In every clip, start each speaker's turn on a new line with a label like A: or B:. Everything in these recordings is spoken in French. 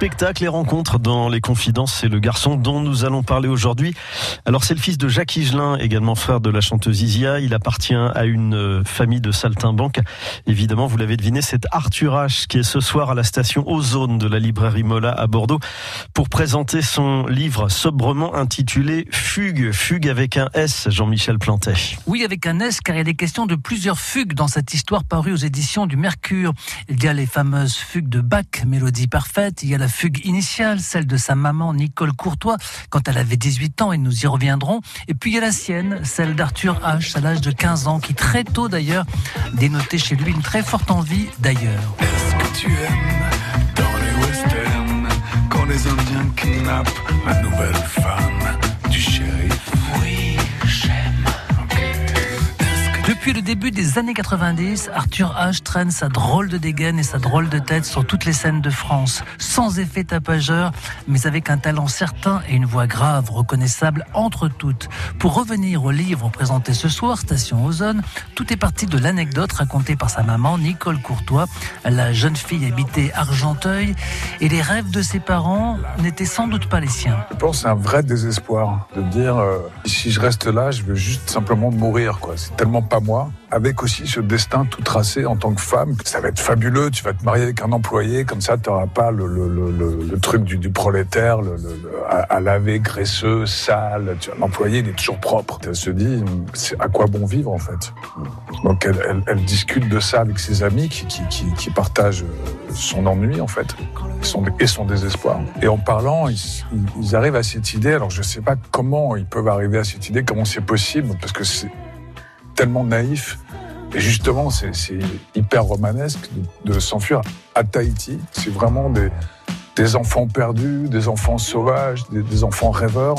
A: spectacle et rencontres dans Les Confidences. C'est le garçon dont nous allons parler aujourd'hui. Alors c'est le fils de Jacques Higelin, également frère de la chanteuse Isia. Il appartient à une euh, famille de saltimbanques. Évidemment, vous l'avez deviné, c'est Arthur H qui est ce soir à la station Ozone de la librairie Mola à Bordeaux pour présenter son livre sobrement intitulé Fugue. Fugue avec un S, Jean-Michel Plantet.
B: Oui, avec un S, car il est question de plusieurs fugues dans cette histoire parue aux éditions du Mercure. Il y a les fameuses fugues de Bach, mélodie parfaite. Il y a la fugue initiale, celle de sa maman Nicole Courtois quand elle avait 18 ans et nous y reviendrons. Et puis il y a la sienne, celle d'Arthur H à l'âge de 15 ans qui très tôt d'ailleurs dénotait chez lui une très forte envie d'ailleurs.
C: Est-ce que tu aimes dans les westerns quand les Indiens kidnappent la nouvelle
B: début des années 90, Arthur H traîne sa drôle de dégaine et sa drôle de tête sur toutes les scènes de France, sans effet tapageur, mais avec un talent certain et une voix grave, reconnaissable entre toutes. Pour revenir au livre présenté ce soir, Station Ozone, tout est parti de l'anecdote racontée par sa maman, Nicole Courtois. La jeune fille habitait Argenteuil et les rêves de ses parents n'étaient sans doute pas les siens.
C: Je pense c'est un vrai désespoir de dire euh, si je reste là, je veux juste simplement mourir. quoi. C'est tellement pas moi avec aussi ce destin tout tracé en tant que femme. Ça va être fabuleux, tu vas te marier avec un employé, comme ça tu n'auras pas le, truc du, prolétaire, à, laver, graisseux, sale. L'employé, il est toujours propre. Elle se dit, à quoi bon vivre en fait? Donc elle, discute de ça avec ses amis qui, partagent son ennui en fait et son désespoir. Et en parlant, ils, ils arrivent à cette idée. Alors je sais pas comment ils peuvent arriver à cette idée, comment c'est possible, parce que c'est tellement naïf. Et justement, c'est hyper romanesque de, s'enfuir à Tahiti. C'est vraiment des, enfants perdus, des enfants sauvages, des, enfants rêveurs.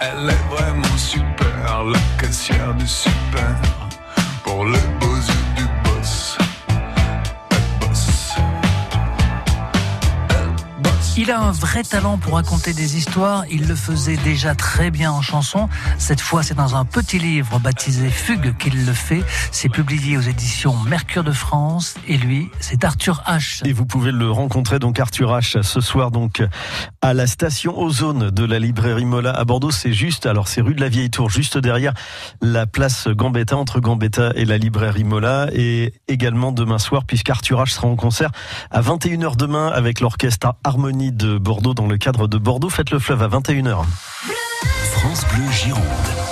C: Elle est vraiment super, la caissière du
B: Il a un vrai talent pour raconter des histoires. Il le faisait déjà très bien en chanson. Cette fois, c'est dans un petit livre baptisé Fugue qu'il le fait. C'est publié aux éditions Mercure de France. Et lui, c'est Arthur H.
A: Et vous pouvez le rencontrer, donc Arthur H, ce soir, donc, à la station Ozone de la librairie Mola à Bordeaux. C'est juste, alors c'est rue de la Vieille Tour, juste derrière la place Gambetta, entre Gambetta et la librairie Mola. Et également demain soir, puisqu'Arthur H sera en concert à 21h demain avec l'orchestre Harmonie de Bordeaux dans le cadre de Bordeaux Faites le fleuve à 21h.
D: France Bleu Gironde.